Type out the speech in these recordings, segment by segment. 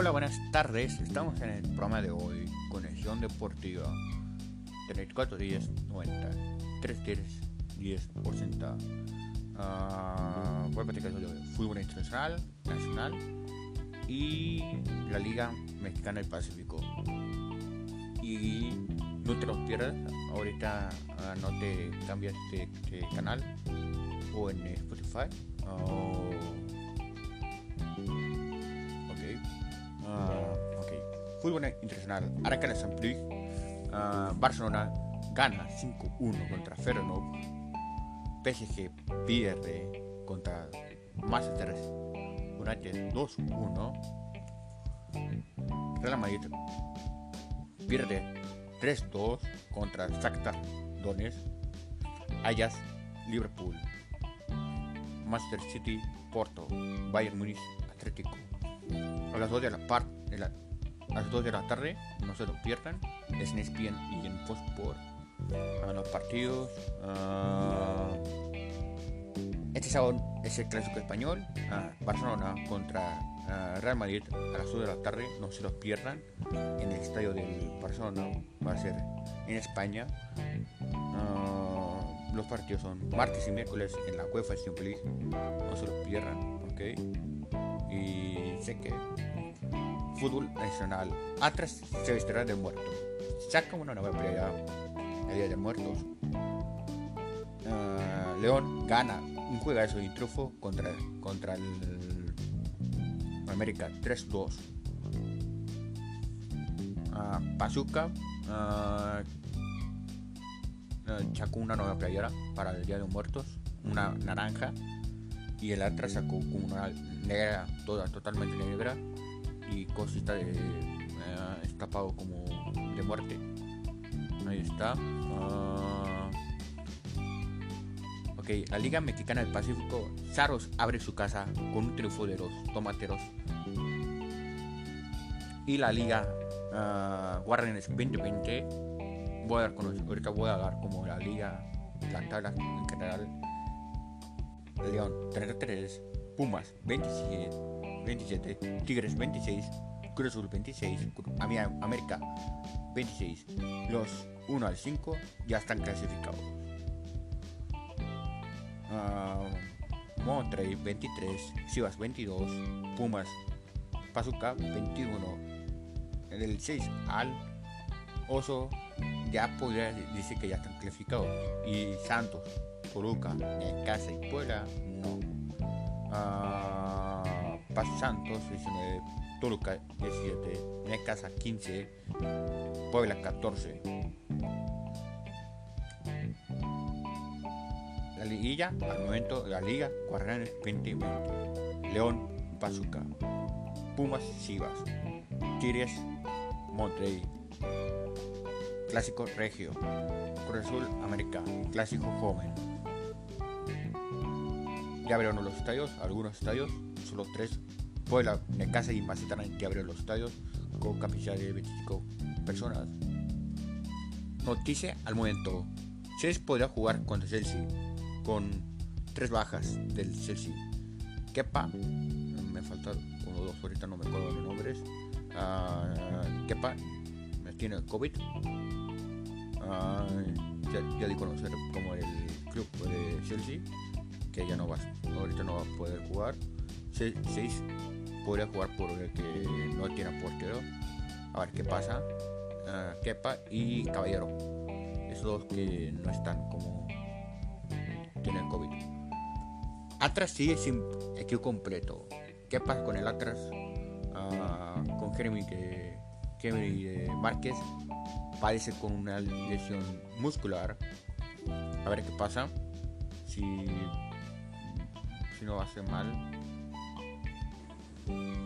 Hola, buenas tardes. Estamos en el programa de hoy, Conexión Deportiva. 34 días 90, 3 días 10 por ciento. Uh, voy a platicar sobre fútbol internacional, nacional y la Liga Mexicana del Pacífico. Y no te lo pierdas, ahorita uh, no te cambias de, canal o en Spotify. Fútbol internacional. Arca San uh, Barcelona gana 5-1 contra Feyenoord. PSG pierde contra Manchester United 2-1. Real Madrid pierde 3-2 contra Shakhtar Donetsk. Ajax Liverpool. Manchester City Porto. Bayern Munich Atlético a las 2 de la, par de la, a las 2 de la tarde, no se lo pierdan, es en ESPN y en Fox a los partidos. Uh, este sábado es el clásico español, uh, Barcelona contra uh, Real Madrid a las 2 de la tarde, no se los pierdan, en el estadio del Barcelona, va a ser en España. los partidos son martes y miércoles en la UEFA Champions League, no se los pierdan, ok. Y sé que fútbol nacional. Atlas se vestirá de muerto. Saca una nueva pelea el Día de Muertos. Uh, León gana un juegazo de trufo contra, contra el América 3-2. Uh, Pazuca uh, sacó una nueva playera para el Día de Muertos, una naranja, y el Atlas sacó una negra, toda totalmente negra, y cosita de eh, escapado como de muerte. Ahí está. Uh, ok, la Liga Mexicana del Pacífico, Saros abre su casa con un triunfo de los tomateros. Y la Liga uh, Guardianes 2020, voy a dar con, ahorita voy a dar como la Liga, la tabla en general. León 33, Pumas 27, 27, Tigres 26, Cruz Azul 26, América 26. Los 1 al 5 ya están clasificados. Uh, Monterrey 23, Chivas 22, Pumas, Pazuca 21. Del 6 al Oso ya podría decir que ya están clasificados. Y Santos, Toluca, Casa y Puebla no. Uh, Paz Santos 19, Toluca 17, Necasa 15, Puebla 14. La liguilla, al momento de la liga, Guardianes 2020, León, Pazuca, Pumas, Chivas, Tigres, Monterrey, Clásico Regio, Cruz Azul, América, Clásico Joven. Ya abrieron los estadios, algunos estadios, solo tres. Puebla, Necasa y Mazatlán que abrieron los estadios con capacidad de 25 personas. Noticia al momento. Chelsea podrá jugar contra Chelsea con tres bajas del Chelsea. Kepa, me faltan uno o dos, ahorita no me acuerdo de nombres. Uh, Kepa tiene COVID. Uh, ya, ya, di conocer como el club de Chelsea que ya no va, ahorita no va a poder jugar. 6 podría jugar por el que no tiene portero. A ver qué pasa. Uh, Kepa y Caballero. Esos dos que no están como tienen COVID. Atlas sigue sin equipo completo. ¿Qué pasa con el Atlas? Uh, con Jeremy, que, Jeremy Márquez padece con una lesión muscular. A ver qué pasa. Si, si no va a ser mal.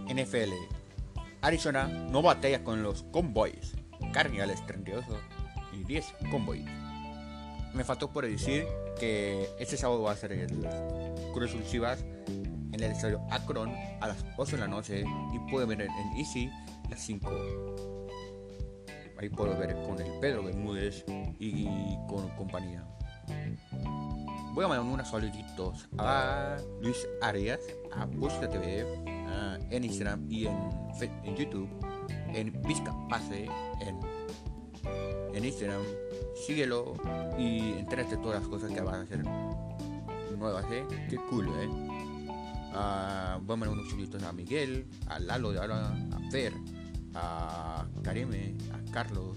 NFL. Arizona no batalla con los Convoys. Cardinals 32 y 10 Convoys. Me faltó por decir que este sábado va a ser el Cruz en el estadio Akron a las 8 de la noche y puede ver en Easy las 5. Ahí puedo ver con el Pedro Bermúdez y con compañía. Voy a mandar unos saluditos a Luis Arias, a Busta TV, en Instagram y en, en YouTube, en Pase, en, en Instagram. Síguelo y entérate todas las cosas que van a hacer nuevas, ¿eh? Qué cool, ¿eh? Uh, vamos a mandar unos saluditos a Miguel, a Lalo de ahora, a Fer, a Kareme, a Carlos,